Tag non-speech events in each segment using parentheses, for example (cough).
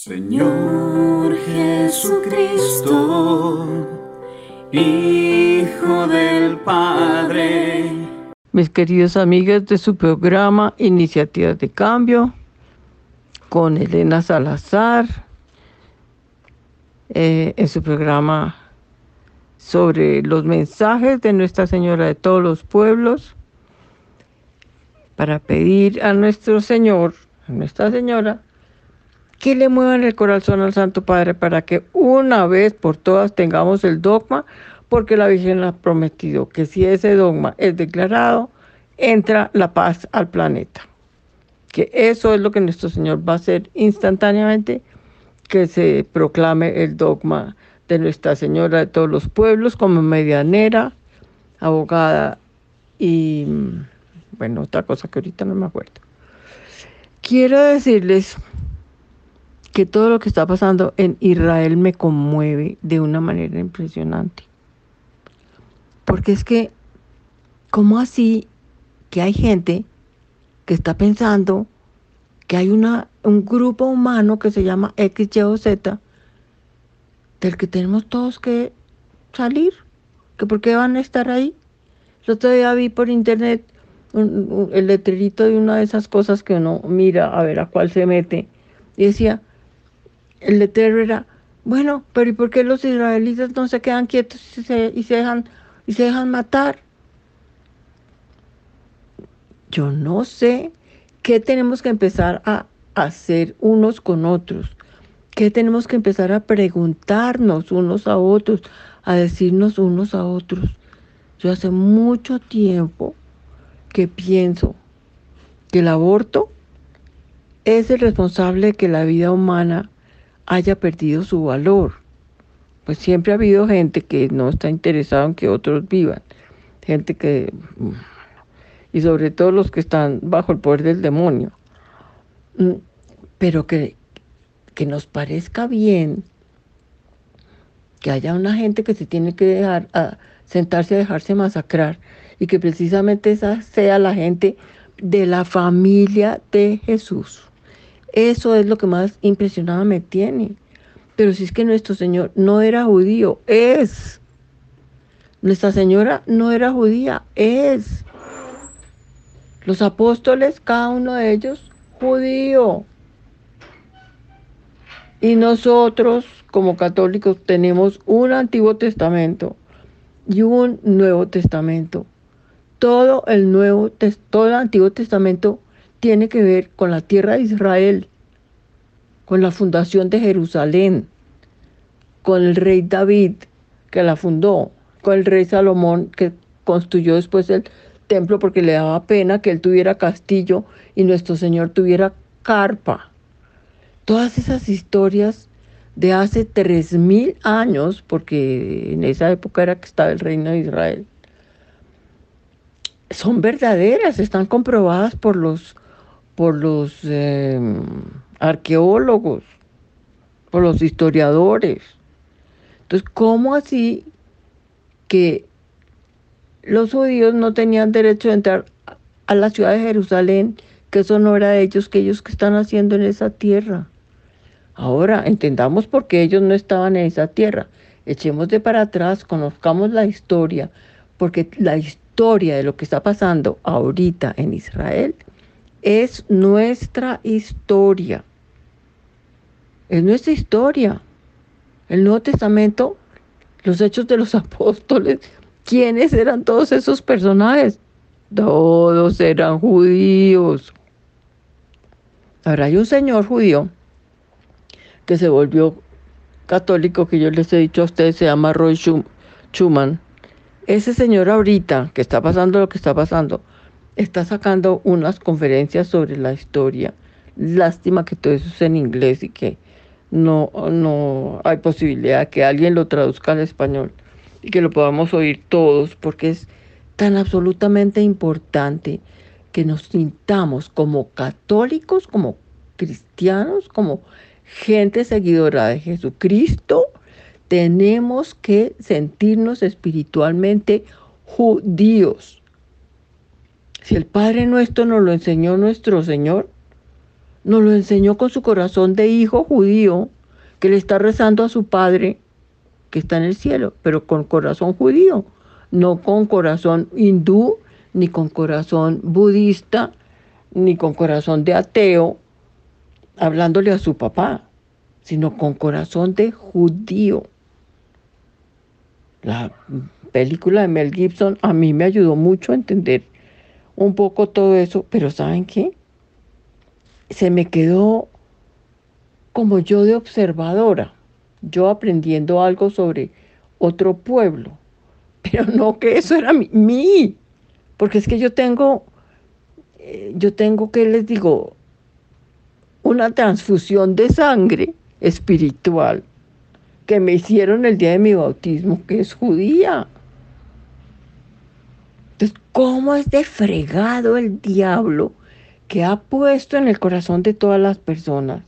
Señor Jesucristo, Hijo del Padre. Mis queridos amigas de su programa Iniciativas de Cambio, con Elena Salazar, eh, en su programa sobre los mensajes de Nuestra Señora de todos los pueblos, para pedir a nuestro Señor, a Nuestra Señora, que le muevan el corazón al Santo Padre para que una vez por todas tengamos el dogma, porque la Virgen ha prometido que si ese dogma es declarado, entra la paz al planeta. Que eso es lo que nuestro Señor va a hacer instantáneamente, que se proclame el dogma de Nuestra Señora de todos los pueblos como medianera, abogada y, bueno, otra cosa que ahorita no me acuerdo. Quiero decirles que todo lo que está pasando en Israel me conmueve de una manera impresionante. Porque es que, ¿cómo así que hay gente que está pensando que hay una, un grupo humano que se llama X, Y o Z, del que tenemos todos que salir? ¿Que por qué van a estar ahí? Yo todavía vi por internet el letrerito de una de esas cosas que uno mira a ver a cuál se mete. Y decía, el letrero era, bueno, pero ¿y por qué los israelitas no se quedan quietos y se, dejan, y se dejan matar? Yo no sé qué tenemos que empezar a hacer unos con otros, qué tenemos que empezar a preguntarnos unos a otros, a decirnos unos a otros. Yo hace mucho tiempo que pienso que el aborto es el responsable de que la vida humana haya perdido su valor. Pues siempre ha habido gente que no está interesada en que otros vivan, gente que, y sobre todo los que están bajo el poder del demonio, mm, pero que, que nos parezca bien que haya una gente que se tiene que dejar a sentarse a dejarse masacrar y que precisamente esa sea la gente de la familia de Jesús. Eso es lo que más impresionada me tiene. Pero si es que nuestro Señor no era judío, es. Nuestra Señora no era judía, es. Los apóstoles, cada uno de ellos, judío. Y nosotros, como católicos, tenemos un Antiguo Testamento y un Nuevo Testamento. Todo el Nuevo, todo el Antiguo Testamento tiene que ver con la tierra de Israel, con la fundación de Jerusalén, con el rey David que la fundó, con el rey Salomón que construyó después el templo porque le daba pena que él tuviera castillo y nuestro Señor tuviera carpa. Todas esas historias de hace tres mil años, porque en esa época era que estaba el reino de Israel, son verdaderas, están comprobadas por los por los em, arqueólogos, por los historiadores. Entonces, ¿cómo así que los judíos no tenían derecho a entrar a la ciudad de Jerusalén, que eso no era de ellos, que ellos que están haciendo en esa tierra? Ahora, entendamos por qué ellos no estaban en esa tierra. Echemos de para atrás, conozcamos la historia, porque la historia de lo que está pasando ahorita en Israel es nuestra historia. Es nuestra historia. El Nuevo Testamento, los hechos de los (laughs) apóstoles, ¿quiénes eran todos esos personajes? Todos eran judíos. Ahora hay un señor judío que se volvió católico, que yo les he dicho a ustedes, se llama Roy Schumann. Ese señor ahorita, que está pasando lo que está pasando, está sacando unas conferencias sobre la historia. Lástima que todo eso es en inglés y que no, no hay posibilidad que alguien lo traduzca al español y que lo podamos oír todos, porque es tan absolutamente importante que nos sintamos como católicos, como cristianos, como gente seguidora de Jesucristo, tenemos que sentirnos espiritualmente judíos si el Padre nuestro nos lo enseñó nuestro Señor, nos lo enseñó con su corazón de hijo judío que le está rezando a su padre que está en el cielo, pero con corazón judío, no con corazón hindú, ni con corazón budista, ni con corazón de ateo, hablándole a su papá, sino con corazón de judío. La película de Mel Gibson a mí me ayudó mucho a entender un poco todo eso, pero ¿saben qué? Se me quedó como yo de observadora, yo aprendiendo algo sobre otro pueblo, (laughs) pero no que eso era mí, porque es que yo tengo, eh, yo tengo que les digo, una transfusión de sangre espiritual que me hicieron el día de mi bautismo, que es judía. ¿Cómo es de fregado el diablo que ha puesto en el corazón de todas las personas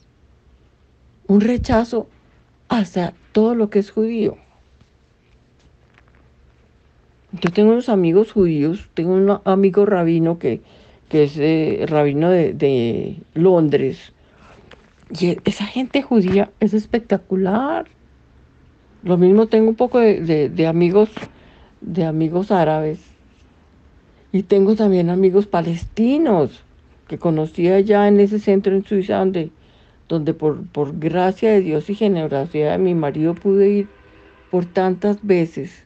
un rechazo hacia todo lo que es judío? Yo tengo unos amigos judíos, tengo un amigo rabino que, es eh, rabino de, Londres. Y esa gente judía es espectacular. Lo mismo tengo un poco de, de amigos, de amigos árabes y tengo también amigos palestinos que conocí allá en ese centro en Suiza donde, donde por, por gracia de Dios y generosidad de mi marido pude ir por tantas veces.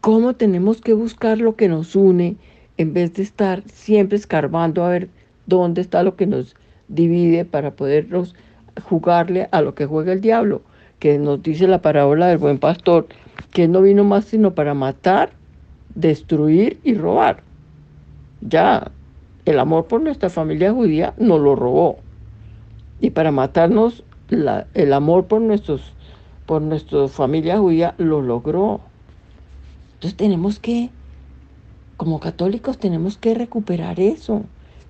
¿Cómo tenemos que buscar lo que nos une en vez de estar siempre escarbando a ver dónde está lo que nos divide para podernos jugarle a lo que juega el diablo? Que nos dice la parábola del buen pastor, que no vino más sino para matar, destruir y robar. Ya el amor por nuestra familia judía nos lo robó. Y para matarnos, el amor por, nuestros, por nuestra familia judía lo logró. Entonces tenemos que, como católicos, tenemos que recuperar eso.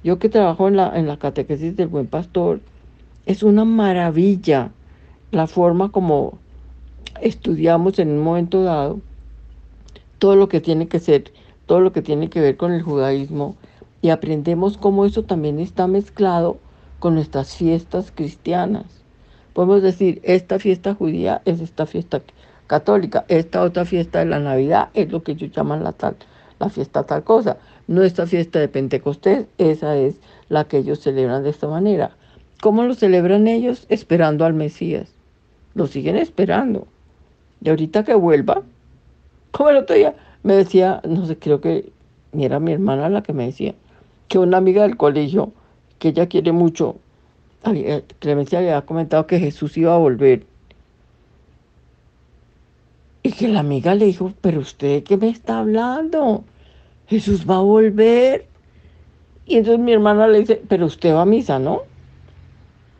Yo que trabajo en la, en la catequesis del buen pastor, es una maravilla la forma como estudiamos en un momento dado todo lo que tiene que ser, todo lo que tiene que ver con el judaísmo y aprendemos cómo eso también está mezclado con nuestras fiestas cristianas. Podemos decir, esta fiesta judía es esta fiesta católica, esta otra fiesta de la Navidad es lo que ellos llaman la tal, la fiesta tal cosa. Nuestra fiesta de Pentecostés, esa es la que ellos celebran de esta manera. ¿Cómo lo celebran ellos? Esperando al Mesías. Lo siguen esperando. Y ahorita que vuelva, como el otro día me decía, no sé, creo que era mi hermana la que me decía, que una amiga del colegio, que ella quiere mucho, Clemencia había comentado que Jesús iba a volver. Y que la amiga le dijo, pero usted qué me está hablando? Jesús va a volver. Y entonces mi hermana le dice, pero usted va a misa, ¿no?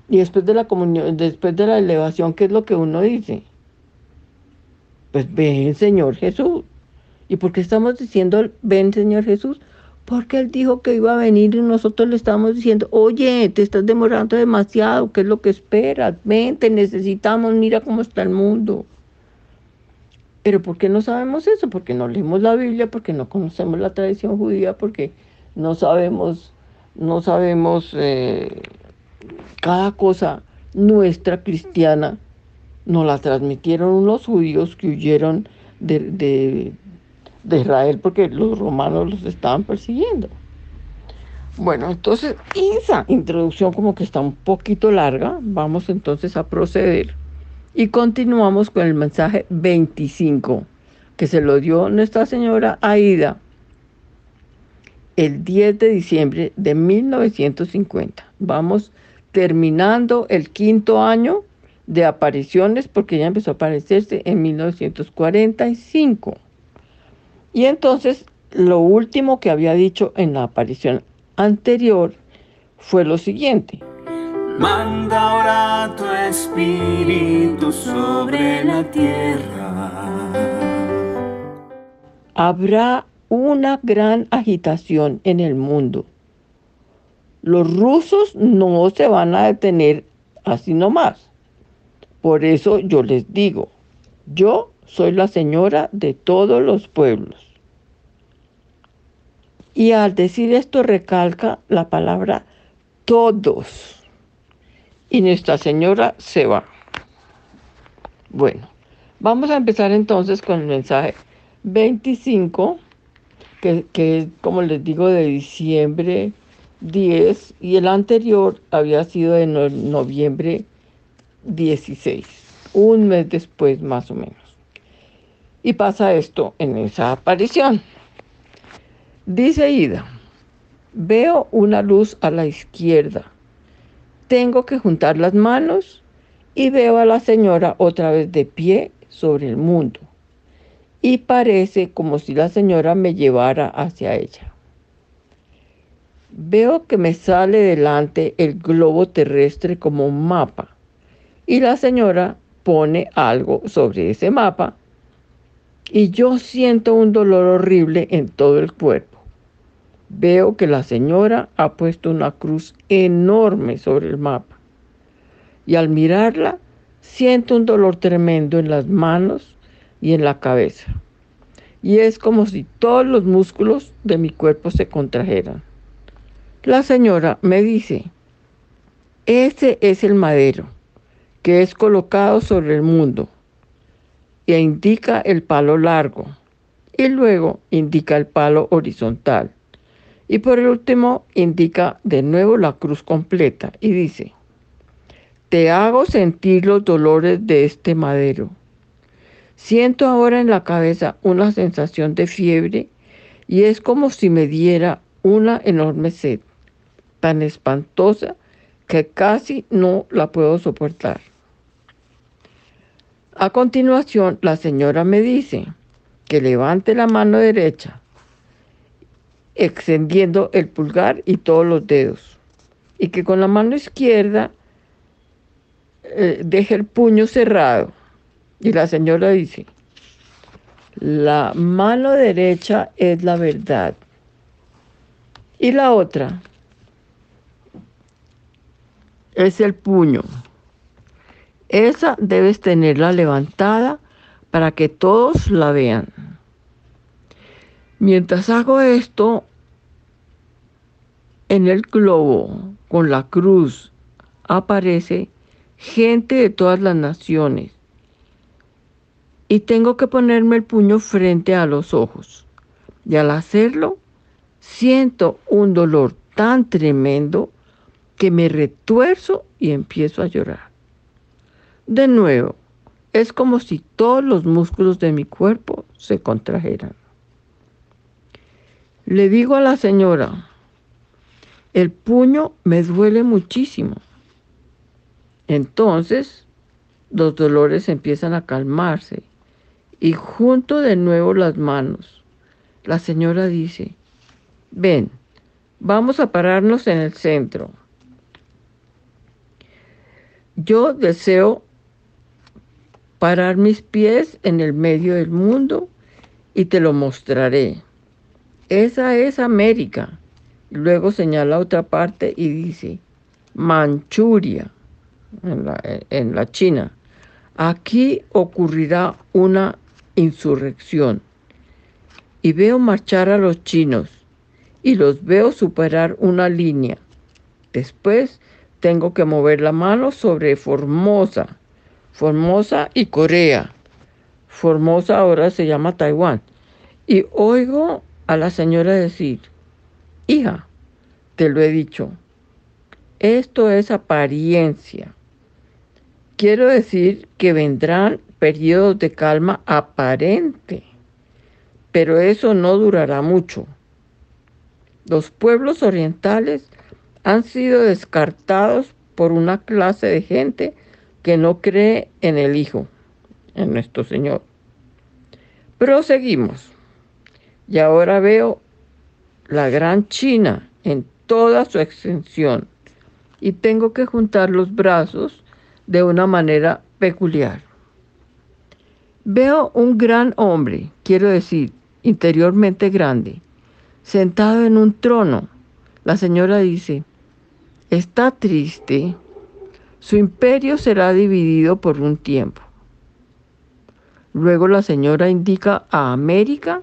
Y después de la comunión, después de la elevación, ¿qué es lo que uno dice? Pues ven Señor Jesús. ¿Y por qué estamos diciendo ven Señor Jesús? Porque Él dijo que iba a venir y nosotros le estamos diciendo, oye, te estás demorando demasiado, ¿qué es lo que esperas? Ven, te necesitamos, mira cómo está el mundo. Pero ¿por qué no sabemos eso? Porque no leemos la Biblia, porque no conocemos la tradición judía, porque no sabemos, no sabemos eh, cada cosa nuestra cristiana nos la transmitieron los judíos que huyeron de, Israel porque los romanos los estaban persiguiendo. Bueno, entonces esa introducción como que está un poquito larga, vamos entonces a proceder y continuamos con el mensaje 25 que se lo dio nuestra señora Aida el 10 de diciembre de 1950. Vamos terminando el quinto año de apariciones porque ella empezó a aparecerse en 1945. Y entonces lo último que había dicho en la aparición anterior fue lo siguiente. Manda ahora tu espíritu sobre la tierra. Habrá una gran agitación en el mundo. Los rusos no se van a detener así nomás. Por eso yo les digo, yo soy la señora de todos los pueblos. Y al decir esto recalca la palabra todos. Y Nuestra Señora se va. Bueno, vamos a empezar entonces con el mensaje 25, que, que es, como les digo, de diciembre 10 y el anterior había sido de noviembre 16, un mes después más o menos. Y pasa esto en esa aparición. Dice Ida, veo una luz a la izquierda. Tengo que juntar las manos y veo a la señora otra vez de pie sobre el mundo. Y parece como si la señora me llevara hacia ella. Veo que me sale delante el globo terrestre como un mapa y la señora pone algo sobre ese mapa y yo siento un dolor horrible en todo el cuerpo. Veo que la señora ha puesto una cruz enorme sobre el mapa y al mirarla siento un dolor tremendo en las manos y en la cabeza. Y es como si todos los músculos de mi cuerpo se contrajeran. La señora me dice, ese es el madero que es colocado sobre el mundo e indica el palo largo y luego indica el palo horizontal y por último indica de nuevo la cruz completa y dice, te hago sentir los dolores de este madero. Siento ahora en la cabeza una sensación de fiebre y es como si me diera una enorme sed tan espantosa que casi no la puedo soportar. A continuación, la señora me dice que levante la mano derecha, extendiendo el pulgar y todos los dedos, y que con la mano izquierda eh, deje el puño cerrado. Y la señora dice, la mano derecha es la verdad. Y la otra es el puño. Esa debes tenerla levantada para que todos la vean. Mientras hago esto, en el globo con la cruz aparece gente de todas las naciones y tengo que ponerme el puño frente a los ojos. Y al hacerlo, siento un dolor tan tremendo que me retuerzo y empiezo a llorar. De nuevo, es como si todos los músculos de mi cuerpo se contrajeran. Le digo a la señora, el puño me duele muchísimo. Entonces, los dolores empiezan a calmarse y junto de nuevo las manos. La señora dice, ven, vamos a pararnos en el centro. Yo deseo parar mis pies en el medio del mundo y te lo mostraré. Esa es América. Luego señala otra parte y dice, Manchuria, en la, en la China. Aquí ocurrirá una insurrección. Y veo marchar a los chinos y los veo superar una línea. Después tengo que mover la mano sobre Formosa, Formosa y Corea. Formosa ahora se llama Taiwán. Y oigo a la señora decir, hija, te lo he dicho, esto es apariencia. Quiero decir que vendrán periodos de calma aparente, pero eso no durará mucho. Los pueblos orientales han sido descartados por una clase de gente que no cree en el Hijo, en nuestro Señor. Proseguimos. Y ahora veo la gran China en toda su extensión y tengo que juntar los brazos de una manera peculiar. Veo un gran hombre, quiero decir, interiormente grande, sentado en un trono. La señora dice, está triste, su imperio será dividido por un tiempo. Luego la señora indica a América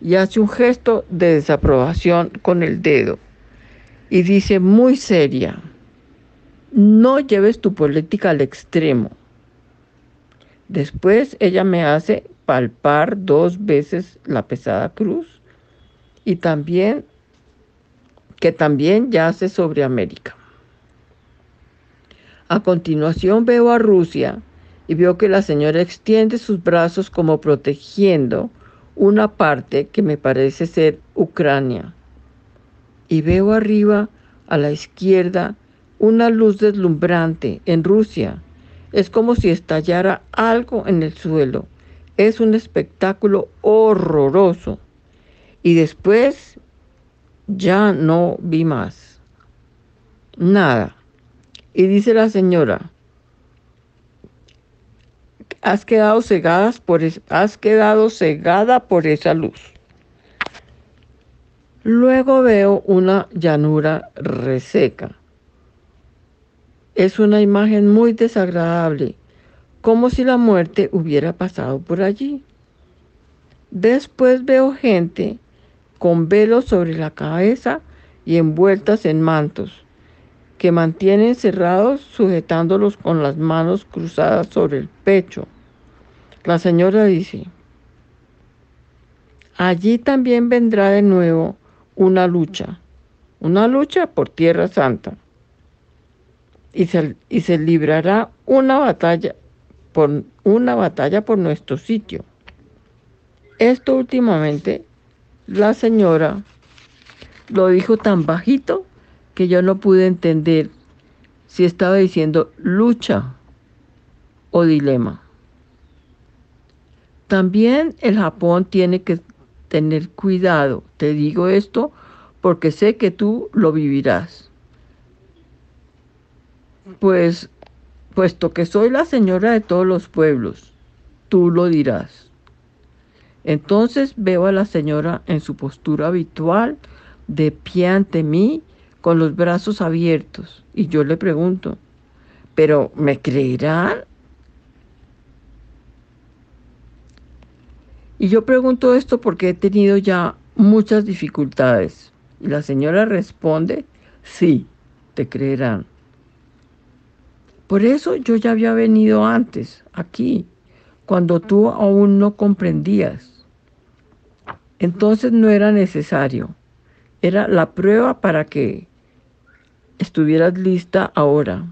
y hace un gesto de desaprobación con el dedo. y dice muy seria, no lleves tu política al extremo. Después ella me hace palpar dos veces la pesada cruz y también que también yace sobre América. A continuación veo a Rusia y veo que la señora extiende sus brazos como protegiendo una parte que me parece ser Ucrania. Y veo arriba a la izquierda una luz deslumbrante en Rusia. Es como si estallara algo en el suelo. Es un espectáculo horroroso. Y después ya no vi más. Nada. Y dice la señora, has quedado cegadas por has quedado cegada por esa luz. Luego veo una llanura reseca. Es una imagen muy desagradable, como si la muerte hubiera pasado por allí. Después veo gente con velos sobre la cabeza y envueltas en mantos que mantienen cerrados sujetándolos con las manos cruzadas sobre el pecho. La señora dice, allí también vendrá de nuevo una lucha, una lucha por Tierra Santa. Y se, y se librará una batalla por una batalla por nuestro sitio. Esto últimamente la señora lo dijo tan bajito que yo no pude entender si estaba diciendo lucha o dilema. También el Japón tiene que tener cuidado. Te digo esto porque sé que tú lo vivirás. Pues, puesto que soy la señora de todos los pueblos, tú lo dirás. Entonces veo a la señora en su postura habitual, de pie ante mí, con los brazos abiertos. Y yo le pregunto, ¿pero me creerán? Y yo pregunto esto porque he tenido ya muchas dificultades. Y la señora responde, sí, te creerán. Por eso yo ya había venido antes, aquí, cuando tú aún no comprendías. Entonces no era necesario. Era la prueba para que estuvieras lista ahora.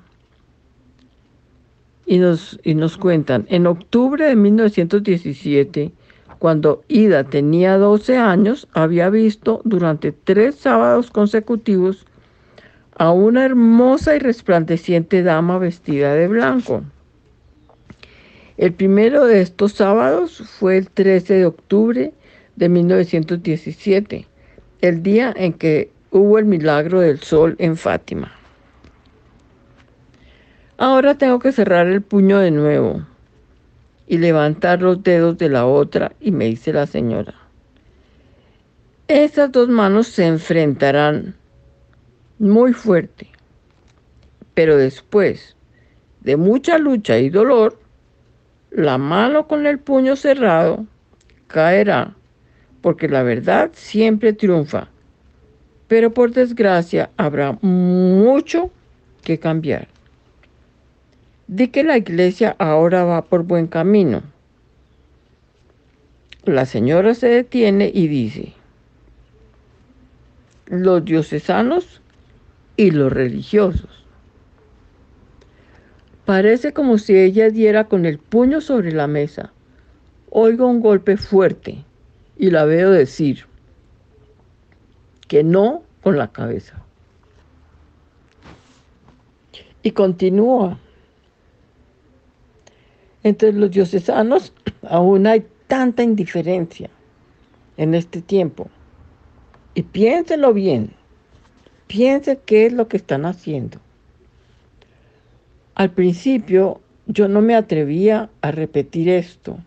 Y nos, y nos cuentan, en octubre de 1917, cuando Ida tenía 12 años, había visto durante tres sábados consecutivos a una hermosa y resplandeciente dama vestida de blanco. El primero de estos sábados fue el 13 de octubre de 1917, el día en que hubo el milagro del sol en Fátima. Ahora tengo que cerrar el puño de nuevo y levantar los dedos de la otra y me dice la señora, esas dos manos se enfrentarán muy fuerte, pero después de mucha lucha y dolor, la mano con el puño cerrado caerá, porque la verdad siempre triunfa pero por desgracia habrá mucho que cambiar. Di que la iglesia ahora va por buen camino. La señora se detiene y dice, los diocesanos y los religiosos. Parece como si ella diera con el puño sobre la mesa. Oigo un golpe fuerte y la veo decir, que no con la cabeza. Y continúa. Entre los diocesanos aún hay tanta indiferencia en este tiempo. Y piénsenlo bien. Piensen qué es lo que están haciendo. Al principio yo no me atrevía a repetir esto,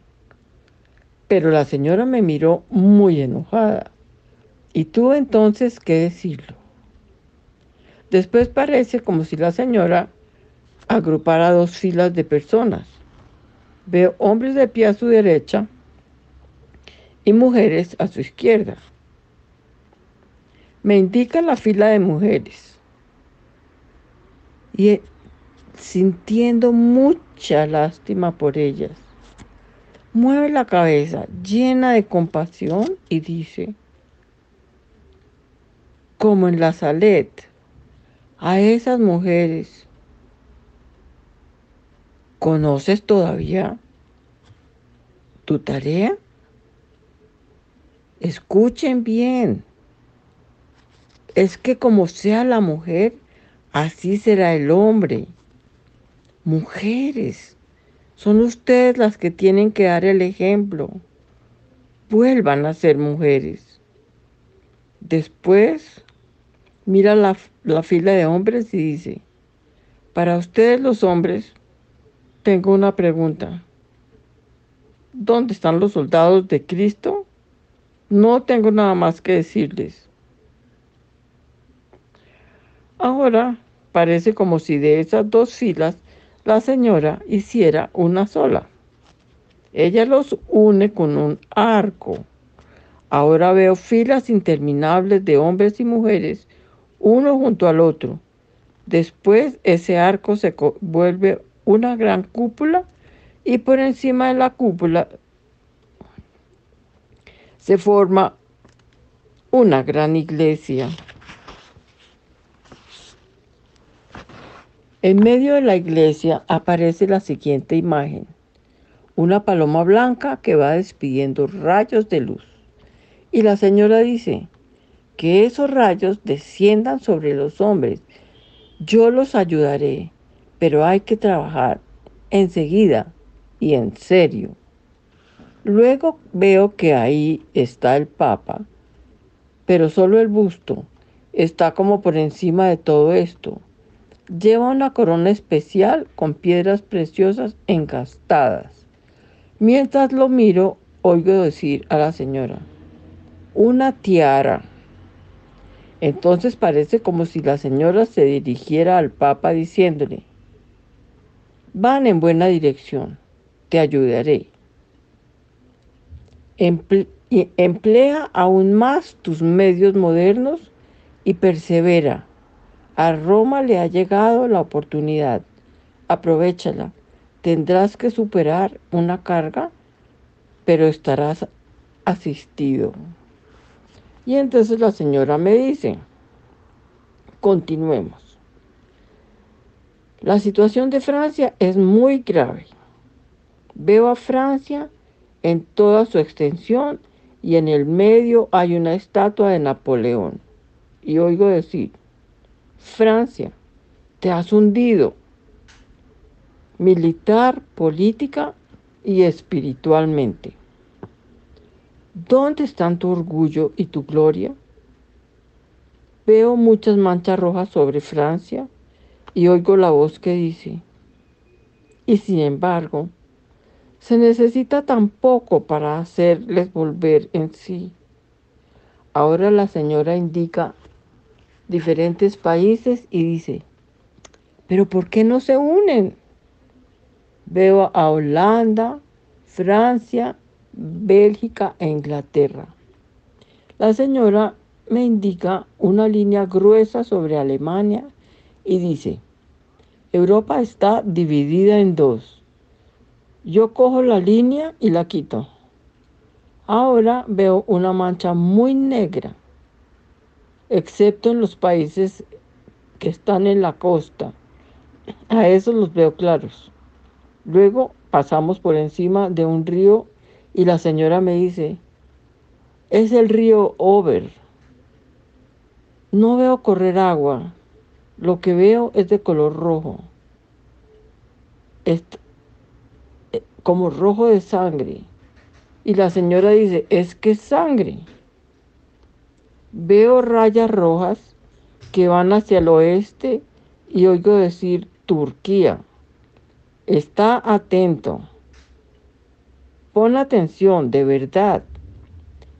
pero la señora me miró muy enojada y tú entonces, ¿qué decirlo? Después parece como si la señora agrupara dos filas de personas. Veo hombres de pie a su derecha y mujeres a su izquierda. me indica la fila de mujeres. Y sintiendo mucha lástima por ellas, mueve la cabeza llena de compasión y dice, como en la Salet, a esas mujeres, ¿conoces todavía tu tarea? Escuchen bien. Es que como sea la mujer, así será el hombre. Mujeres, son ustedes las que tienen que dar el ejemplo. Vuelvan a ser mujeres. Después, mira la, la fila de hombres y dice, para ustedes los hombres, tengo una pregunta. ¿Dónde están los soldados de Cristo? No tengo nada más que decirles. Ahora parece como si de esas dos filas la señora hiciera una sola. Ella los une con un arco. Ahora veo filas interminables de hombres y mujeres, uno junto al otro. Después ese arco se vuelve una gran cúpula y por encima de la cúpula se forma una gran iglesia. En medio de la iglesia aparece la siguiente imagen. Una paloma blanca que va despidiendo rayos de luz. Y la señora dice, que esos rayos desciendan sobre los hombres. Yo los ayudaré, pero hay que trabajar enseguida y en serio. Luego veo que ahí está el Papa, pero solo el busto está como por encima de todo esto. Lleva una corona especial con piedras preciosas encastadas. Mientras lo miro, oigo decir a la señora, una tiara. Entonces parece como si la señora se dirigiera al Papa diciéndole, van en buena dirección, te ayudaré. emplea aún más tus medios modernos y persevera a Roma le ha llegado la oportunidad. Aprovechala. Tendrás que superar una carga, pero estarás asistido. Y entonces la señora me dice, continuemos. La situación de Francia es muy grave. Veo a Francia en toda su extensión y en el medio hay una estatua de Napoleón. Y oigo decir, Francia, te has hundido militar, política y espiritualmente. ¿Dónde están tu orgullo y tu gloria? Veo muchas manchas rojas sobre Francia y oigo la voz que dice, y sin embargo, se necesita tan poco para hacerles volver en sí. Ahora la señora indica diferentes países y dice, pero ¿por qué no se unen? Veo a Holanda, Francia, Bélgica e Inglaterra. La señora me indica una línea gruesa sobre Alemania y dice, Europa está dividida en dos. Yo cojo la línea y la quito. Ahora veo una mancha muy negra excepto en los países que están en la costa. A esos los veo claros. Luego pasamos por encima de un río y la señora me dice, es el río Over. No veo correr agua. Lo que veo es de color rojo. Es eh, como rojo de sangre. Y la señora dice, es que es sangre. Veo rayas rojas que van hacia el oeste y oigo decir Turquía. Está atento. Pon atención, de verdad.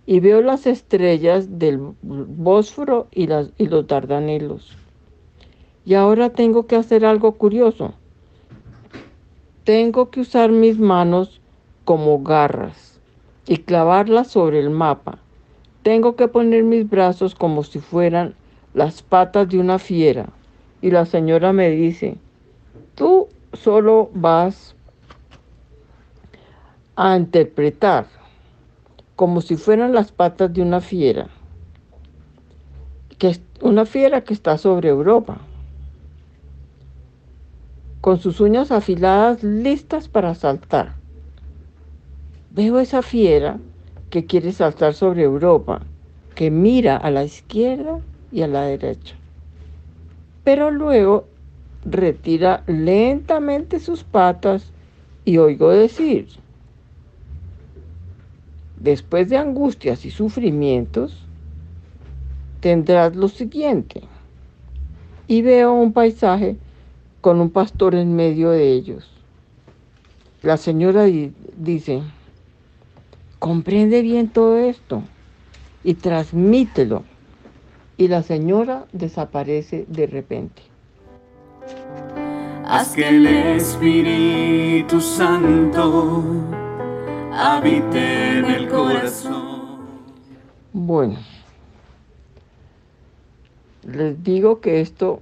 Y veo las estrellas del Bósforo y, y los Dardanelos. Y ahora tengo que hacer algo curioso. Tengo que usar mis manos como garras y clavarlas sobre el mapa tengo que poner mis brazos como si fueran las patas de una fiera. Y la señora me dice, tú solo vas a interpretar como si fueran las patas de una fiera, que es una fiera que está sobre Europa, con sus uñas afiladas listas para saltar. Veo esa fiera que quiere saltar sobre Europa, que mira a la izquierda y a la derecha. Pero luego retira lentamente sus patas y oigo decir, después de angustias y sufrimientos, tendrás lo siguiente. Y veo un paisaje con un pastor en medio de ellos. La señora dice, comprende bien todo esto y transmítelo. Y la señora desaparece de repente. Haz que el Espíritu Santo habite en el corazón. Bueno, les digo que esto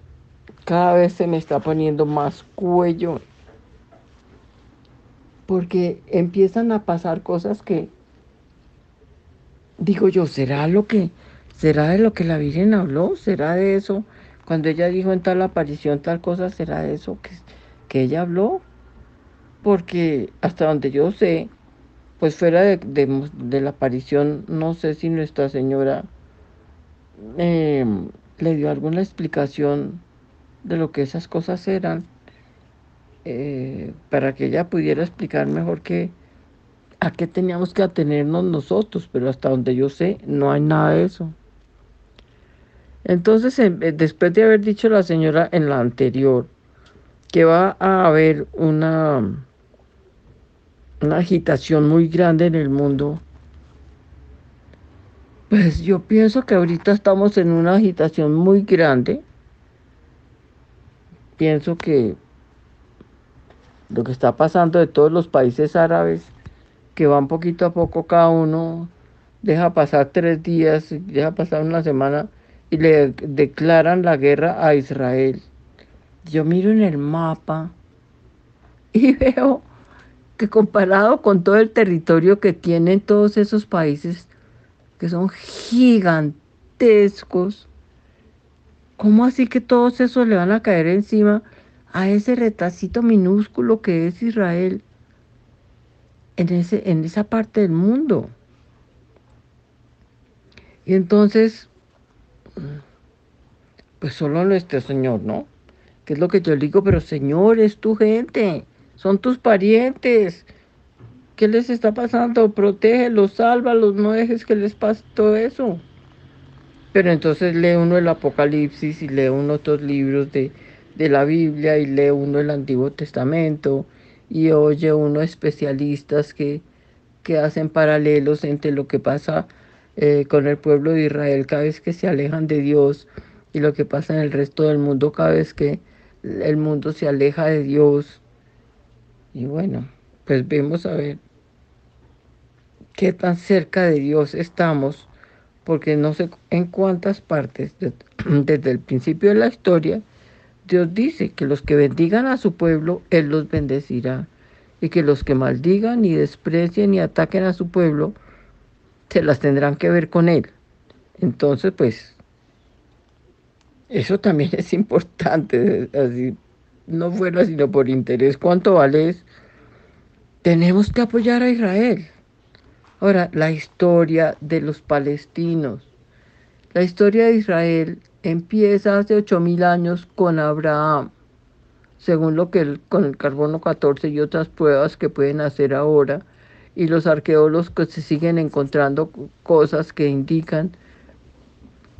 cada vez se me está poniendo más cuello porque empiezan a pasar cosas que digo yo, ¿será lo que será de lo que la Virgen habló? ¿Será de eso? Cuando ella dijo en tal aparición tal cosa, ¿será de eso que, que ella habló? Porque hasta donde yo sé, pues fuera de, la aparición, no sé si Nuestra Señora em, le dio alguna explicación de lo que esas cosas eran, eh, para que ella pudiera explicar mejor que a qué teníamos que atenernos nosotros, pero hasta donde yo sé, no hay nada de eso. Entonces, eh, después de haber dicho la señora en la anterior que va a haber una, una agitación muy grande en el mundo, pues yo pienso que ahorita estamos en una agitación muy grande. Pienso que lo que está pasando de todos los países árabes que van poquito a poco cada uno, deja pasar tres días, deja pasar una semana y le declaran la guerra a Israel. Yo miro en el mapa y (laughs) veo que comparado con todo el territorio que tienen todos esos países, que son gigantescos, ¿cómo así que todos esos le van a caer encima a ese retacito minúsculo que es Israel? en, ese, en esa parte del mundo. Y entonces, pues solo nuestro Señor, ¿no? Que es lo que yo digo, pero Señor, es tu gente, son tus parientes. ¿Qué les está pasando? Protégelos, sálvalos, no dejes que les pase todo eso. Pero entonces lee uno el Apocalipsis y lee uno otros libros de, de la Biblia y lee uno el Antiguo Testamento y oye uno especialistas que, que hacen paralelos entre lo que pasa eh, con el pueblo de Israel cada vez que se alejan de Dios y lo que pasa en el resto del mundo cada vez que el mundo se aleja de Dios. Y bueno, pues vemos a ver qué tan cerca de Dios estamos, porque no sé en cuántas partes, (clears throat) desde el principio de la historia, Dios dice que los que bendigan a su pueblo, Él los bendecirá. Y que los que maldigan y desprecien y ataquen a su pueblo, se las tendrán que ver con Él. Entonces, pues, eso también (laughs) es importante. Así, no fuera sino por interés. ¿Cuánto vale? Tenemos que apoyar a Israel. Ahora, la historia de los palestinos. La historia de Israel empieza hace 8.000 años con Abraham, según lo que con el carbono 14 y otras pruebas que pueden hacer ahora, y los arqueólogos que se siguen encontrando cosas que indican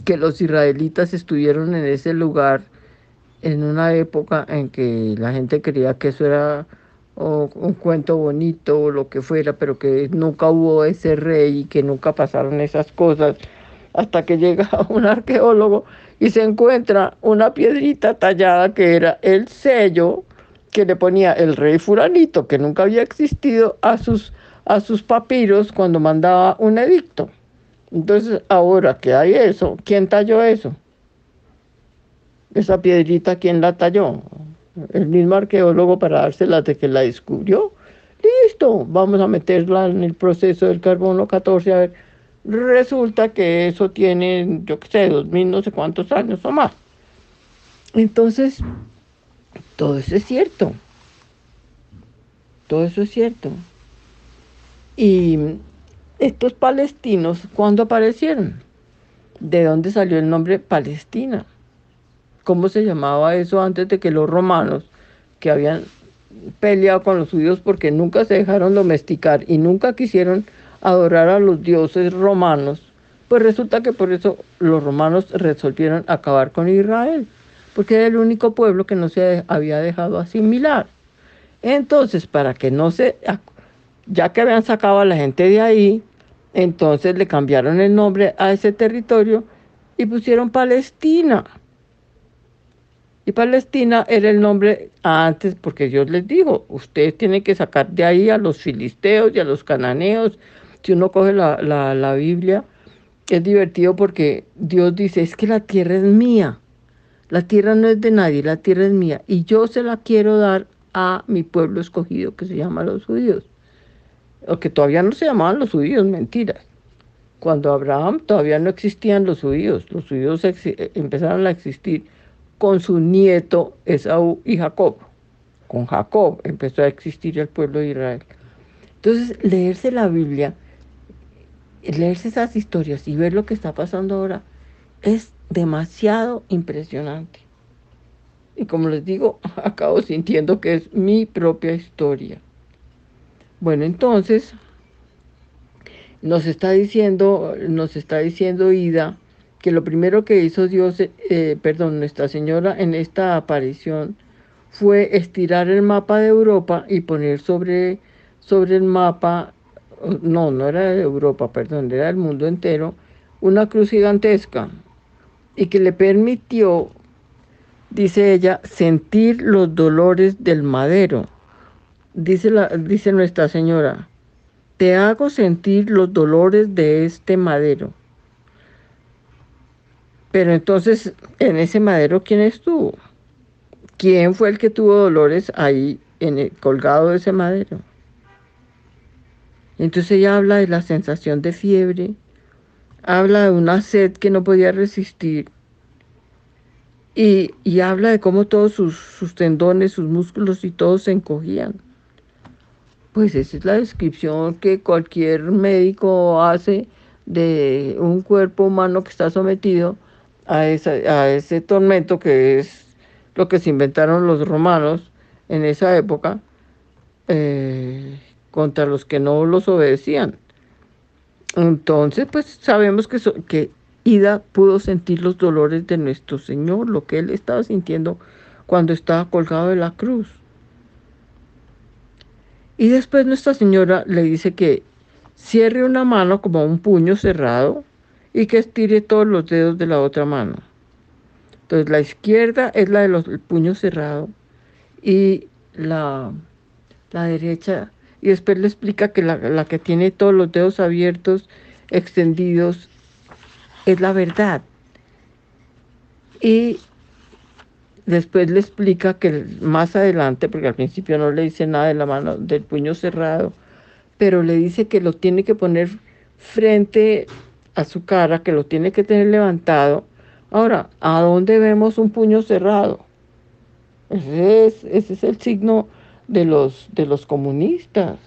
que los israelitas estuvieron en ese lugar en una época en que la gente creía que eso era un cuento bonito o lo que fuera, pero que nunca hubo ese rey y que nunca pasaron esas cosas hasta que llega (laughs) un arqueólogo y se encuentra una piedrita tallada que era el sello que le ponía el rey furanito, que nunca había existido, a sus, a sus papiros cuando mandaba un edicto. Entonces, ahora que hay eso, ¿quién talló eso? Esa piedrita, ¿quién la talló? El mismo arqueólogo para dársela de que la descubrió. Listo, vamos a meterla en el proceso del carbono 14. A ver, resulta que eso tiene, yo qué sé, dos mil no sé cuántos años o más. Entonces, todo eso es cierto. Todo eso es cierto. Y estos palestinos, ¿cuándo aparecieron? ¿De dónde salió el nombre Palestina? ¿Cómo se llamaba eso antes de que los romanos, que habían peleado con los judíos porque nunca se dejaron domesticar y nunca quisieron adorar a los dioses romanos, pues resulta que por eso los romanos resolvieron acabar con Israel, porque era el único pueblo que no se había dejado asimilar. Entonces, para que no se, ya que habían sacado a la gente de ahí, entonces le cambiaron el nombre a ese territorio y pusieron Palestina. Palestina era el nombre antes, porque Dios les dijo, ustedes tienen que sacar de ahí a los filisteos y a los cananeos. Si uno coge la, la Biblia, es divertido porque Dios dice, es que la tierra es mía. La tierra no es de nadie, la tierra es mía. Y yo se la quiero dar a mi pueblo escogido, que se llama los judíos o que todavía no se llamaban los judíos, mentiras. Cuando Abraham todavía no existían los judíos, los judíos eh, empezaron a existir con su nieto Esaú y Jacob. Con Jacob empezó a existir el pueblo de Israel. Entonces, leerse la Biblia, leerse esas historias y ver lo que está pasando ahora es demasiado impresionante. Y como les digo, (laughs) acabo sintiendo que es mi propia historia. Bueno, entonces nos está diciendo, nos está diciendo Ida que lo primero que hizo Dios, eh, perdón, Nuestra Señora en esta aparición fue estirar el mapa de Europa y poner sobre, sobre el mapa, no, no era de Europa, perdón, era del mundo entero, una cruz gigantesca y que le permitió, dice ella, sentir los dolores del madero dice, la, dice Nuestra Señora, te hago sentir los dolores de este madero. Pero entonces, en ese madero, ¿quién estuvo? ¿Quién fue el que tuvo dolores ahí en el, colgado de ese madero? Entonces ella habla de la sensación de fiebre, habla de una sed que no podía resistir y, y habla de cómo todos sus, sus tendones, sus músculos y todos se encogían. Pues esa es la descripción que cualquier médico hace de un cuerpo humano que está sometido a, ese tormento que es lo que se inventaron los romanos en esa época eh, contra los que no los obedecían. Entonces, pues sabemos que, que Ida pudo sentir los dolores de nuestro Señor, lo que él estaba sintiendo cuando estaba colgado de la cruz. Y después Nuestra Señora le dice que cierre una mano como un puño cerrado y que estire todos los dedos de la otra mano. Entonces la izquierda es la de los puños cerrados y la, la derecha, y después le explica que la, la que tiene todos los dedos abiertos, extendidos, es la verdad. Y Después le explica que más adelante, porque al principio no le dice nada de la mano, del puño cerrado, pero le dice que lo tiene que poner frente a su cara, que lo tiene que tener levantado. Ahora, ¿a dónde vemos un puño cerrado? Ese es, ese es el signo de los, de los comunistas.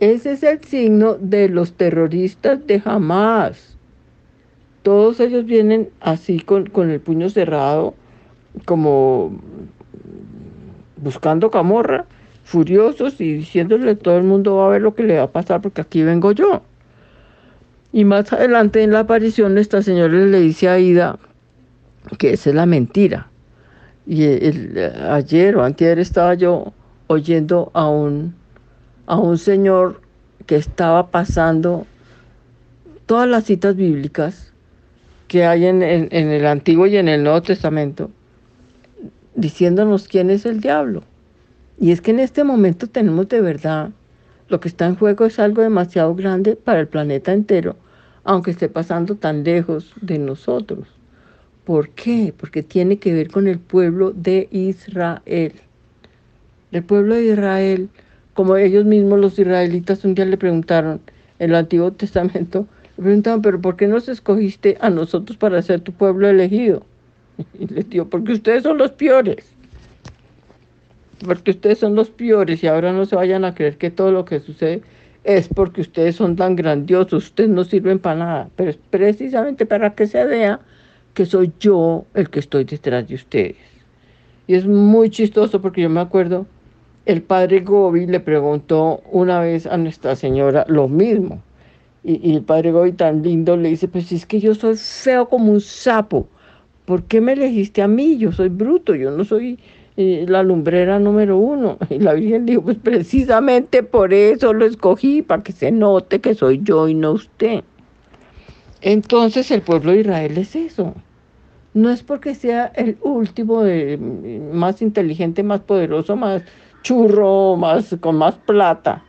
Ese es el signo de los terroristas de Hamas. Todos ellos vienen así con, con el puño cerrado como buscando camorra, furiosos y diciéndole a todo el mundo va a ver lo que le va a pasar porque aquí vengo yo. Y más adelante en la aparición esta señora le dice a Ida que esa es la mentira. Y ayer o antier estaba yo oyendo a un, a un señor que estaba pasando todas las citas bíblicas que hay en el Antiguo y en el Nuevo Testamento diciéndonos quién es el diablo. Y es que en este momento tenemos de verdad, lo que está en juego es algo demasiado grande para el planeta entero, aunque esté pasando tan lejos de nosotros. ¿Por qué? Porque tiene que ver con el pueblo de Israel. El pueblo de Israel, como ellos mismos los israelitas un día le preguntaron en el Antiguo Testamento, le preguntaban, pero ¿por qué nos escogiste a nosotros para ser tu pueblo elegido? (laughs) Y les digo, porque ustedes son los peores. Porque ustedes son los peores y ahora no se vayan a creer que todo lo que sucede es porque ustedes son tan grandiosos, ustedes no sirven para nada, pero es precisamente para que se vea que soy yo el que estoy detrás de ustedes. Y es muy chistoso porque yo me acuerdo, el padre Gobi le preguntó una vez a Nuestra Señora lo mismo. Y, el padre Gobi tan lindo le dice, pues si es que yo soy feo como un sapo, ¿por qué me elegiste a mí? Yo soy bruto, yo no soy eh, la lumbrera número uno. (laughs) Y la Virgen dijo, pues precisamente por eso lo escogí, para que se note que soy yo y no usted. Entonces el pueblo de Israel es eso. No es porque sea el último, más inteligente, más poderoso, más churro, más, con más plata,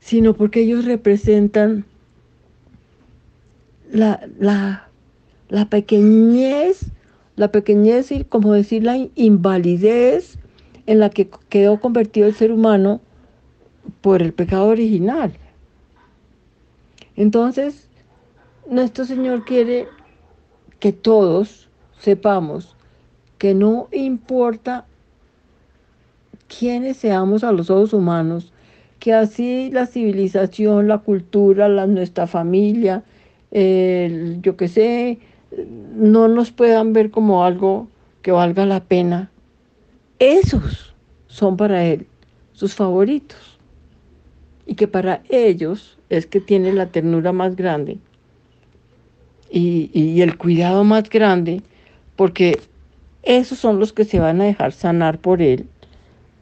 sino porque ellos representan la, la, la pequeñez la pequeñez y, como decir, la invalidez en la que quedó convertido el ser humano por el pecado original. Entonces, nuestro Señor quiere que todos sepamos que no importa quiénes seamos a los ojos humanos, que así la civilización, la cultura, la, nuestra familia, yo qué sé, no nos puedan ver como algo que valga la pena, esos son para Él sus favoritos. Y que para ellos es que tiene la ternura más grande y, y el cuidado más grande, porque esos son los que se van a dejar sanar por Él.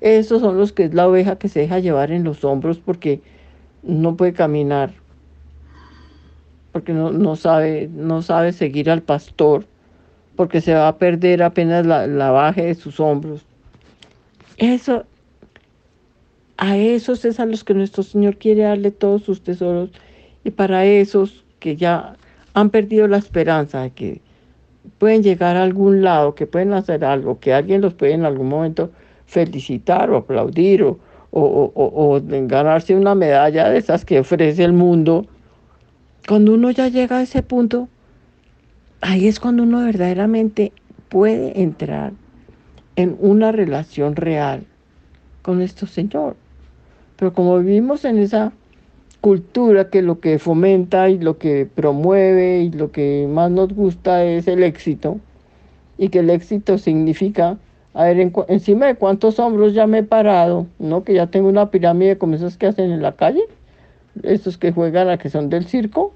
Esos son los que es la oveja que se deja llevar en los hombros porque no puede caminar porque no, sabe, no sabe seguir al pastor, porque se va a perder apenas la, la baje de sus hombros. Eso, a esos es a los que nuestro Señor quiere darle todos sus tesoros, y para esos que ya han perdido la esperanza de que pueden llegar a algún lado, que pueden hacer algo, que alguien los puede en algún momento felicitar o aplaudir o, o ganarse una medalla de esas que ofrece el mundo, cuando uno ya llega a ese punto, ahí es cuando uno verdaderamente puede entrar en una relación real con nuestro Señor. Pero como vivimos en esa cultura que lo que fomenta y lo que promueve y lo que más nos gusta es el éxito, y que el éxito significa, a ver, encima de cuántos hombros ya me he parado, ¿no? Que ya tengo una pirámide como esas que hacen en la calle estos que juegan a que son del circo,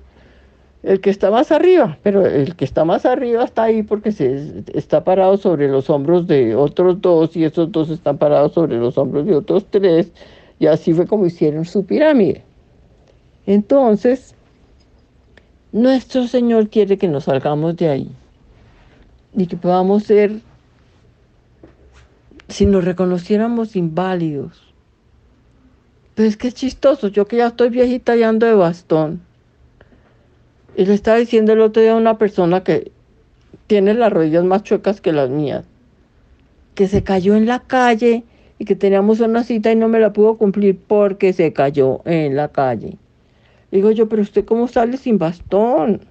el que está más arriba, pero el que está más arriba está ahí porque se está parado sobre los hombros de otros dos y esos dos están parados sobre los hombros de otros tres y así fue como hicieron su pirámide. Entonces, nuestro Señor quiere que nos salgamos de ahí y que podamos ser, si nos reconociéramos inválidos, pero es que es chistoso, yo que ya estoy viejita y ando de bastón. Y le estaba diciendo el otro día a una persona que tiene las rodillas más chuecas que las mías, que se cayó en la calle y que teníamos una cita y no me la pudo cumplir porque se cayó en la calle. Digo yo, pero usted cómo sale sin bastón?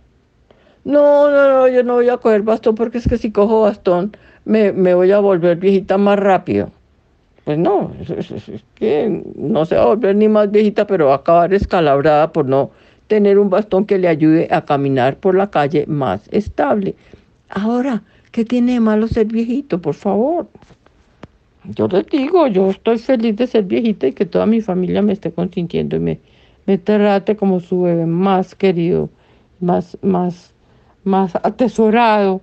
No, no, no, yo no voy a coger bastón porque es que si cojo bastón me, me voy a volver viejita más rápido. Pues no, es, que no se va a volver ni más viejita, pero va a acabar escalabrada por no tener un bastón que le ayude a caminar por la calle más estable. Ahora, ¿qué tiene de malo ser viejito, por favor? Yo les digo, yo estoy feliz de ser viejita y que toda mi familia me esté consintiendo y me, me trate como su bebé más querido, más, más, más atesorado,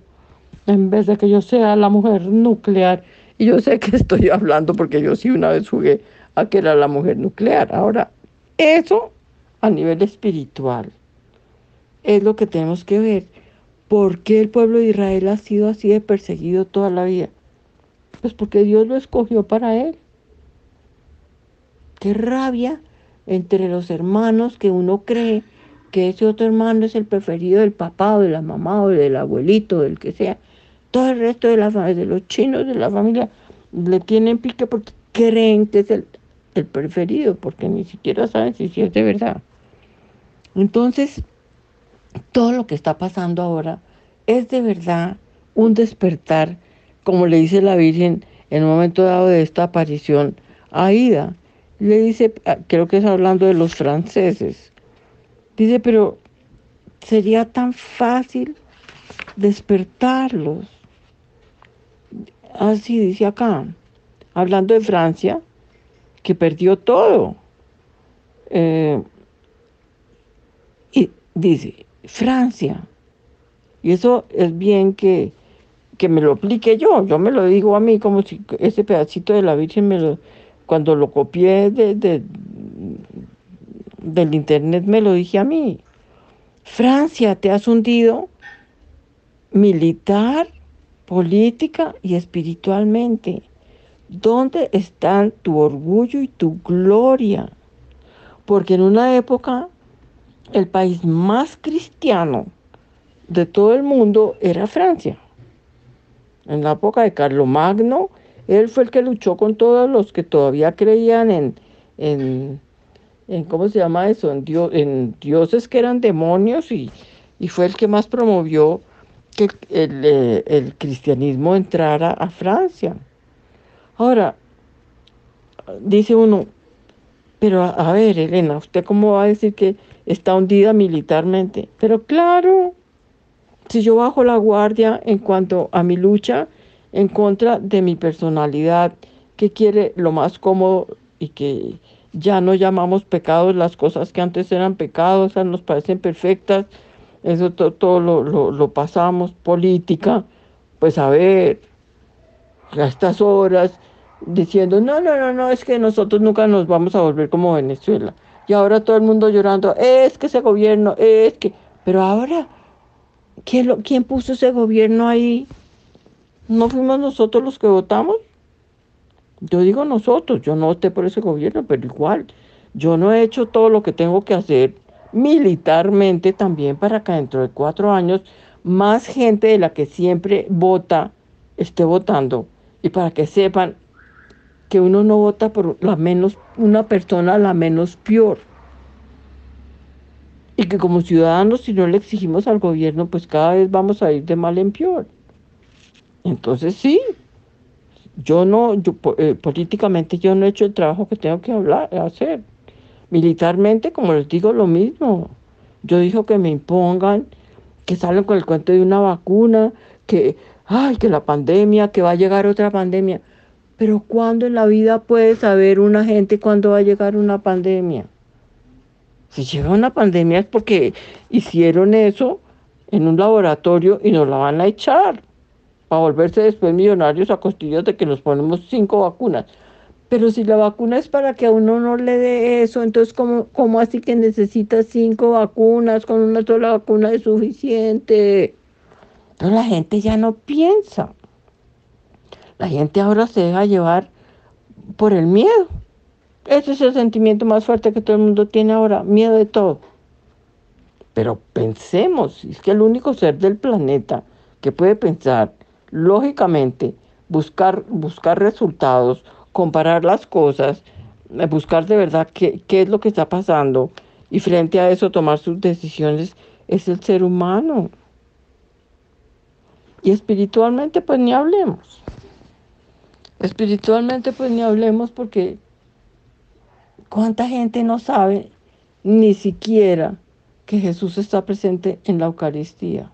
en vez de que yo sea la mujer nuclear y yo sé que (laughs) estoy hablando porque yo sí una vez jugué a que era la mujer nuclear. Ahora, eso a nivel espiritual es lo que tenemos que ver. ¿Por qué el pueblo de Israel ha sido así de perseguido toda la vida? Pues porque Dios lo escogió para él. Qué rabia entre los hermanos que uno cree que ese otro hermano es el preferido del papá o de la mamá o del abuelito, del que sea. Todo el resto de, la, de los chinos de la familia le tienen pique porque creen que es el, el preferido, porque ni siquiera saben si, si es de verdad. Entonces, todo lo que está pasando ahora es de verdad un despertar, como le dice la Virgen en un momento dado de esta aparición a Ida. Le dice, ah, creo que es hablando de los franceses, dice, pero sería tan fácil despertarlos. Así dice acá, hablando de Francia, que perdió todo. Eh, y dice, Francia, y eso es bien que, que me lo aplique yo, yo me lo digo a mí como si ese pedacito de la Virgen me lo, cuando lo copié de, de, del internet me lo dije a mí. Francia, te has hundido militar, política y espiritualmente. ¿Dónde están tu orgullo y tu gloria? Porque en una época el país más cristiano de todo el mundo era Francia. En la época de Carlomagno, él fue el que luchó con todos los que todavía creían en, en, en ¿cómo se llama eso? En, en dioses que eran demonios y, y, fue el que más promovió que el, el, el cristianismo entrara a Francia. Ahora, dice uno, pero a, a ver, Elena, ¿usted cómo va a decir que está hundida militarmente? Pero claro, si yo bajo la guardia en cuanto a mi lucha en contra de mi personalidad, que quiere lo más cómodo y que ya no llamamos pecados las cosas que antes eran pecados, o sea, nos parecen perfectas, eso todo, todo lo, lo, lo, pasamos, política, pues a ver, a estas horas, diciendo, no, no, no, no, es que nosotros nunca nos vamos a volver como Venezuela. Y ahora todo el mundo llorando, es que ese gobierno, es que, pero ahora ¿Quién, lo, ¿Quién puso ese gobierno ahí? ¿No fuimos nosotros los que votamos? Yo digo nosotros, yo no voté por ese gobierno, pero igual, yo no he hecho todo lo que tengo que hacer militarmente también para que dentro de cuatro años más gente de la que siempre vota esté votando y para que sepan que uno no vota por la menos, una persona la menos peor y que como ciudadanos si no le exigimos al gobierno, pues cada vez vamos a ir de mal en peor. Entonces sí, yo no, yo, eh, políticamente yo no he hecho el trabajo que tengo que hablar, hacer. Militarmente, como les digo, lo mismo. Yo digo que me impongan, que salen con el cuento de una vacuna, que, ay, que la pandemia, que va a llegar otra pandemia. Pero ¿cuándo en la vida puede saber una gente cuándo va a llegar una pandemia? Si llega una pandemia es porque hicieron eso en un laboratorio y nos la van a echar para volverse después millonarios a costillas de que nos ponemos cinco vacunas. Pero si la vacuna es para que a uno no le dé eso, entonces ¿cómo, así que necesita cinco vacunas? Con una sola vacuna es suficiente. Pero la gente ya no piensa. La gente ahora se deja llevar por el miedo. Ese es el sentimiento más fuerte que todo el mundo tiene ahora, miedo de todo. Pero pensemos, es que el único ser del planeta que puede pensar lógicamente, buscar, buscar resultados, comparar las cosas, eh, buscar de verdad qué, es lo que está pasando y frente a eso tomar sus decisiones, es el ser humano. Y espiritualmente pues ni hablemos. Espiritualmente pues ni hablemos porque ¿Cuánta gente no sabe ni siquiera que Jesús está presente en la Eucaristía?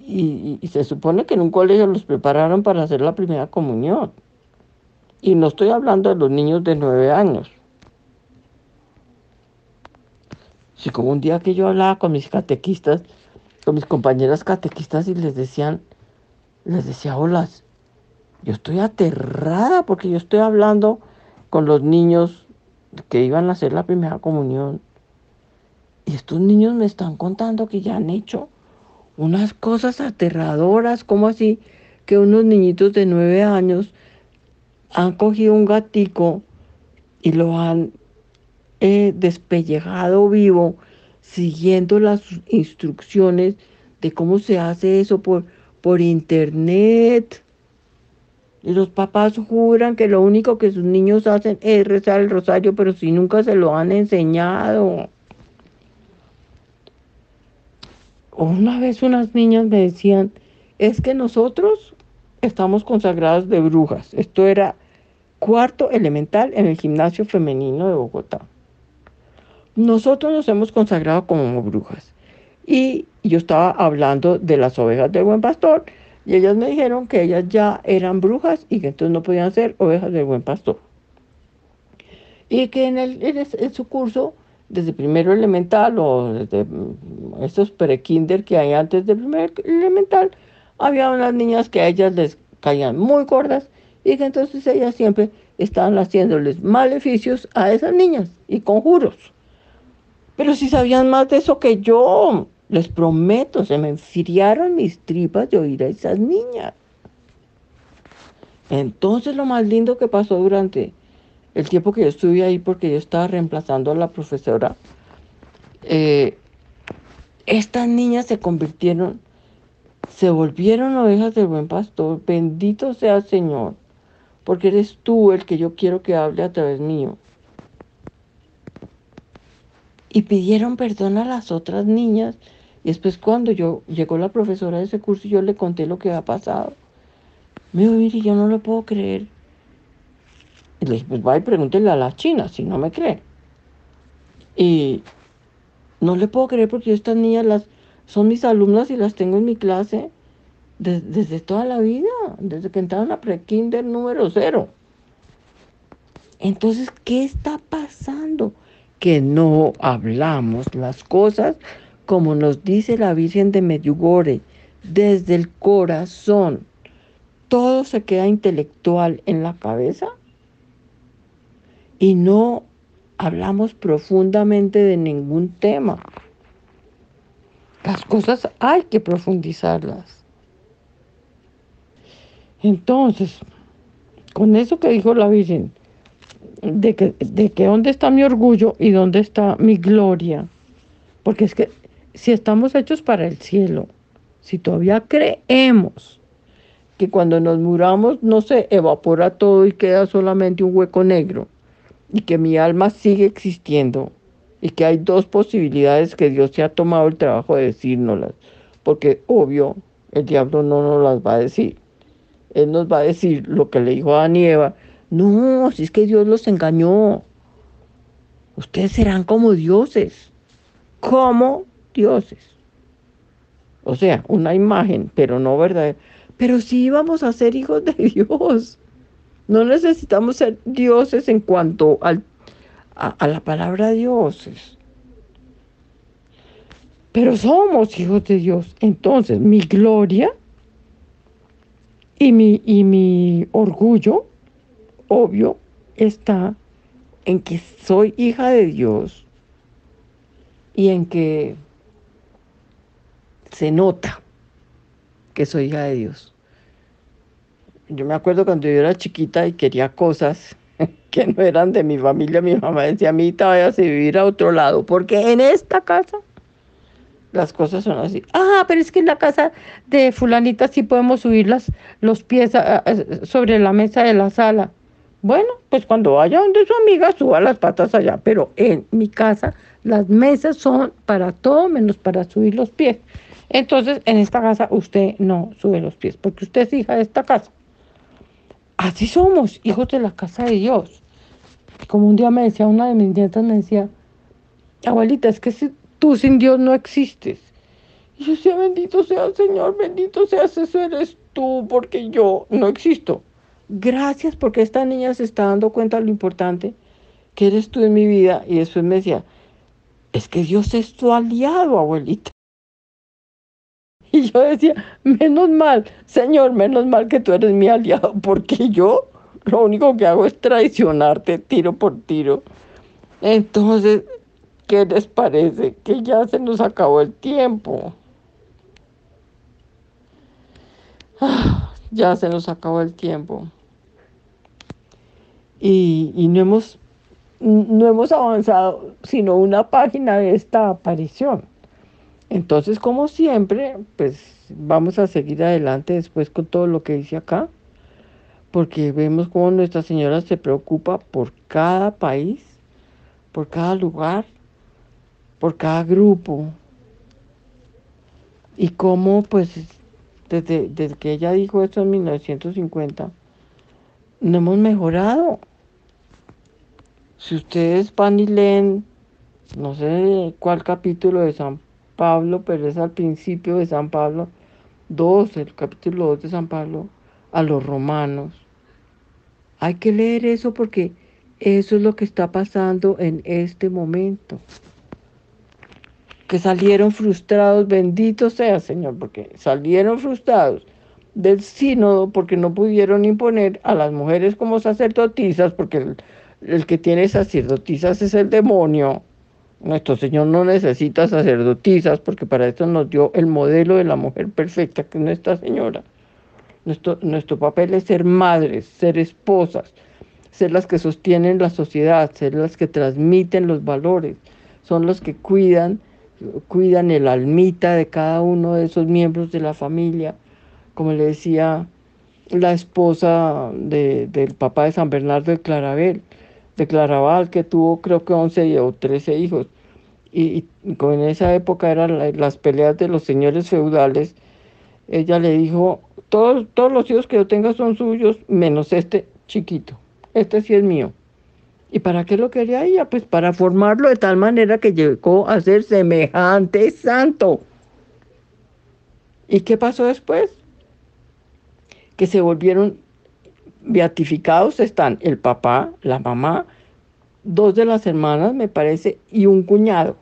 Y, se supone que en un colegio los prepararon para hacer la primera comunión. Y no estoy hablando de los niños de nueve años. Si como un día que yo hablaba con mis catequistas, con mis compañeras catequistas y les decían, les decía, hola, yo estoy aterrada porque yo estoy hablando con los niños que iban a hacer la primera comunión. Y estos niños me están contando que ya han hecho unas cosas aterradoras, como así que unos niñitos de nueve años han cogido un gatico y lo han eh, despellejado vivo, siguiendo las instrucciones de cómo se hace eso por, por internet. Y los papás juran que lo único que sus niños hacen es rezar el rosario, pero si nunca se lo han enseñado. Una vez unas niñas me decían, es que nosotros estamos consagradas de brujas. Esto era cuarto elemental en el gimnasio femenino de Bogotá. Nosotros nos hemos consagrado como brujas. Y yo estaba hablando de las ovejas del buen pastor y ellas me dijeron que ellas ya eran brujas y que entonces no podían ser ovejas del buen pastor. Y que en, el, en, su curso, desde primero elemental o desde mm, estos pre-kinder que hay antes de primer elemental, había unas niñas que a ellas les caían muy gordas y que entonces ellas siempre estaban haciéndoles maleficios a esas niñas y conjuros. Pero si sabían más de eso que yo, les prometo, se me enfriaron mis tripas de oír a esas niñas. Entonces lo más lindo que pasó durante el tiempo que yo estuve ahí, porque yo estaba reemplazando a la profesora, eh, estas niñas se convirtieron, se volvieron ovejas del buen pastor. Bendito sea el Señor, porque eres tú el que yo quiero que hable a través mío y pidieron perdón a las otras niñas y después cuando yo llegó la profesora de ese curso y yo le conté lo que había pasado, me dijo, y yo no lo puedo creer. Y le dije, pues vaya pregúntele a la china si no me cree. Y no le puedo creer porque estas niñas las, son mis alumnas y las tengo en mi clase desde toda la vida, desde que entraron a pre-kinder número cero. Entonces, ¿qué está pasando? Que no hablamos las cosas como nos dice la Virgen de Medjugorje, desde el corazón, todo se queda intelectual en la cabeza y no hablamos profundamente de ningún tema. Las cosas hay que profundizarlas. Entonces, con eso que dijo la Virgen, de que, de dónde está mi orgullo y dónde está mi gloria, porque es que si estamos hechos para el cielo, si todavía creemos que cuando nos muramos no se evapora todo y queda solamente un hueco negro, y que mi alma sigue existiendo, y que hay dos posibilidades que Dios se ha tomado el trabajo de decírnoslas, porque obvio, el diablo no nos las va a decir. Él nos va a decir lo que le dijo a Eva, no, si es que Dios los engañó. Ustedes serán como dioses. ¿Cómo? dioses. O sea, una imagen, pero no verdadera. Pero sí íbamos a ser hijos de (laughs) Dios. No necesitamos ser dioses en cuanto al, a, la palabra dioses. Pero somos hijos de Dios. Entonces, mi gloria y mi, y mi orgullo, obvio, está en que soy hija de Dios y en que se nota que soy hija de Dios. Yo me acuerdo cuando yo era chiquita y quería cosas (laughs) que no eran de mi familia, mi mamá decía, amita, váyase a vivir a otro lado, porque en esta casa las cosas son así. Ah, pero es que en la casa de fulanita sí podemos subir los pies sobre la mesa de la sala. Bueno, pues cuando vaya donde su amiga suba las patas allá, pero en mi casa las mesas son para todo menos para subir los pies. Entonces, en esta casa usted no sube los pies, porque usted es hija de esta casa. Así somos, hijos de la casa de Dios. Como un día me decía una de mis nietas, me decía, abuelita, es que si tú sin Dios no existes. Y yo decía, bendito sea el Señor, bendito seas, eso eres tú, porque yo no existo. Gracias porque esta niña se está dando cuenta de lo importante que eres tú en mi vida. Y después me decía, es que Dios es tu aliado, abuelita. (laughs) Y yo decía, menos mal, Señor, menos mal que tú eres mi aliado, porque yo lo único que hago es traicionarte tiro por tiro. Entonces, ¿qué les parece? Que ya se nos acabó el tiempo. (sighs) Ya se nos acabó el tiempo. Y, y no hemos no hemos avanzado sino una página de esta aparición. Entonces, como siempre, pues vamos a seguir adelante después con todo lo que dice acá, porque vemos cómo Nuestra Señora se preocupa por cada país, por cada lugar, por cada grupo, y cómo, pues, desde, desde que ella dijo esto en 1950, no hemos mejorado. Si ustedes van y leen, no sé cuál capítulo de San Pablo, pero es al principio de San Pablo 2, el capítulo 2 de San Pablo, a los romanos. Hay que leer eso porque eso es lo que está pasando en este momento. Que salieron frustrados, bendito sea Señor, porque salieron frustrados del sínodo porque no pudieron imponer a las mujeres como sacerdotisas, porque el, el que tiene sacerdotisas es el demonio. Nuestro Señor no necesita sacerdotisas porque para esto nos dio el modelo de la mujer perfecta, que es Nuestra Señora. Nuestro, nuestro papel es ser madres, ser esposas, ser las que sostienen la sociedad, ser las que transmiten los valores, son los que cuidan, cuidan el almita de cada uno de esos miembros de la familia, como le decía la esposa del papá de San Bernardo de Claravel de Claraval, que tuvo creo que 11 o 13 hijos. Y, en esa época eran las peleas de los señores feudales. Ella le dijo, todos, todos los hijos que yo tenga son suyos, menos este chiquito. Este sí es mío. ¿Y para qué lo quería ella? Pues para formarlo de tal manera que llegó a ser semejante santo. ¿Y qué pasó después? Que se volvieron beatificados están el papá, la mamá, dos de las hermanas, me parece, y un cuñado.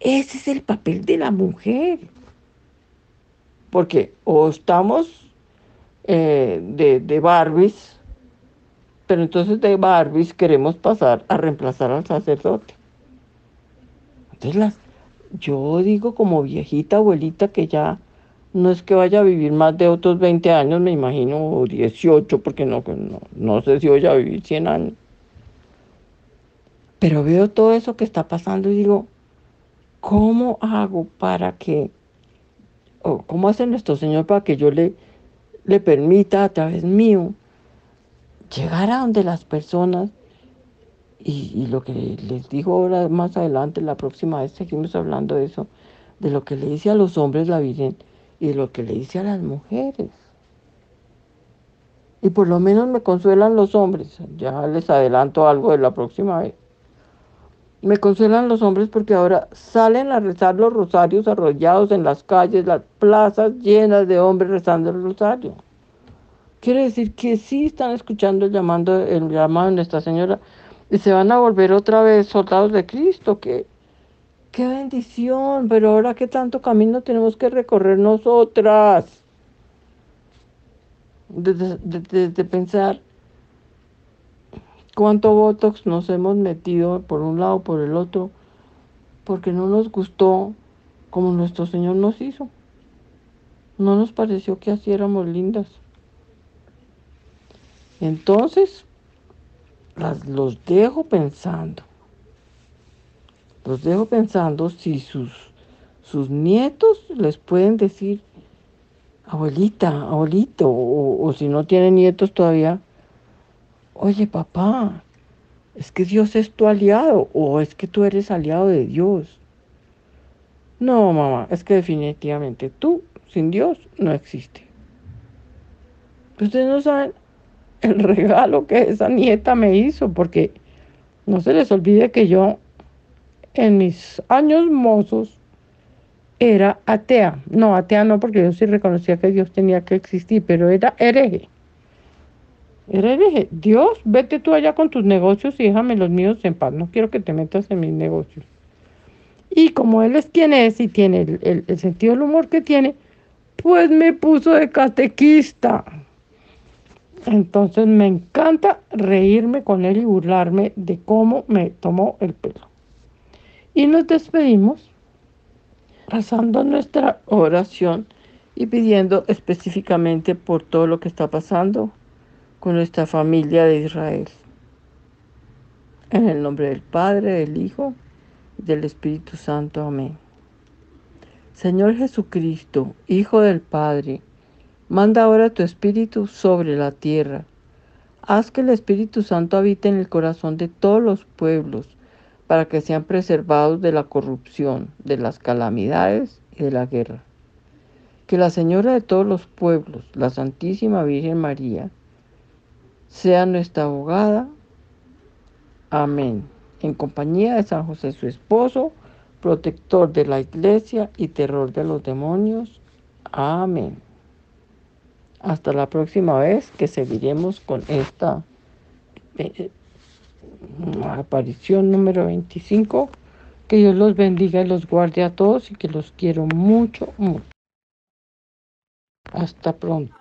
Ese es el papel de la mujer. Porque o estamos eh, de, de Barbies, pero entonces de Barbies queremos pasar a reemplazar al sacerdote. Entonces las, yo digo como viejita abuelita que ya no es que vaya a vivir más de otros 20 años, me imagino, o 18, porque no, no, no sé si voy a vivir 100 años. Pero veo todo eso que está pasando y digo, ¿cómo hago para que, o cómo hace nuestro Señor para que yo le, le permita a través mío llegar a donde las personas, y, lo que les digo ahora más adelante, la próxima vez seguimos hablando de eso, de lo que le dice a los hombres la Virgen, y lo que le dice a las mujeres. Y por lo menos me consuelan los hombres. Ya les adelanto algo de la próxima vez. Me consuelan los hombres porque ahora salen a rezar los rosarios arrollados en las calles, las plazas llenas de hombres rezando el rosario. Quiere decir que sí están escuchando el, llamado, el llamado de Nuestra Señora y se van a volver otra vez soldados de Cristo, que Qué bendición, pero ahora qué tanto camino tenemos que recorrer nosotras. Desde, pensar cuánto Botox nos hemos metido por un lado por el otro, porque no nos gustó como nuestro Señor nos hizo. No nos pareció que así éramos lindas. Entonces, las, los dejo pensando los dejo pensando si sus, sus nietos les pueden decir, abuelita, abuelito, o, si no tienen nietos todavía, oye papá, es que Dios es tu aliado o es que tú eres aliado de Dios. No, mamá, es que definitivamente tú sin Dios no existe. Ustedes no saben el (laughs) regalo que esa nieta me hizo, porque no se les olvide que yo en mis años mozos era atea. No, atea no, porque yo sí reconocía que Dios tenía que existir, pero era hereje. Era hereje. Dios, vete tú allá con tus negocios y déjame los míos en paz. No quiero que te metas en mis negocios. Y como él es quien es y tiene el, el sentido del humor que tiene, pues me puso de catequista. Entonces me encanta reírme con él y burlarme de cómo me tomó el pelo. Y nos despedimos pasando nuestra oración y pidiendo específicamente por todo lo que está pasando con nuestra familia de Israel. En el nombre del Padre, del Hijo y del Espíritu Santo. Amén. Señor Jesucristo, Hijo del Padre, manda ahora tu Espíritu sobre la tierra. Haz que el Espíritu Santo habite en el corazón de todos los pueblos, para que sean preservados de la corrupción, de las calamidades y de la guerra. Que la Señora de todos los pueblos, la Santísima Virgen María, sea nuestra abogada. Amén. En compañía de San José, su esposo, protector de la iglesia y terror de los demonios. Amén. Hasta la próxima vez que seguiremos con esta eh, aparición número 25. Que Dios los bendiga y los guarde a todos y que los quiero mucho, mucho. Hasta pronto.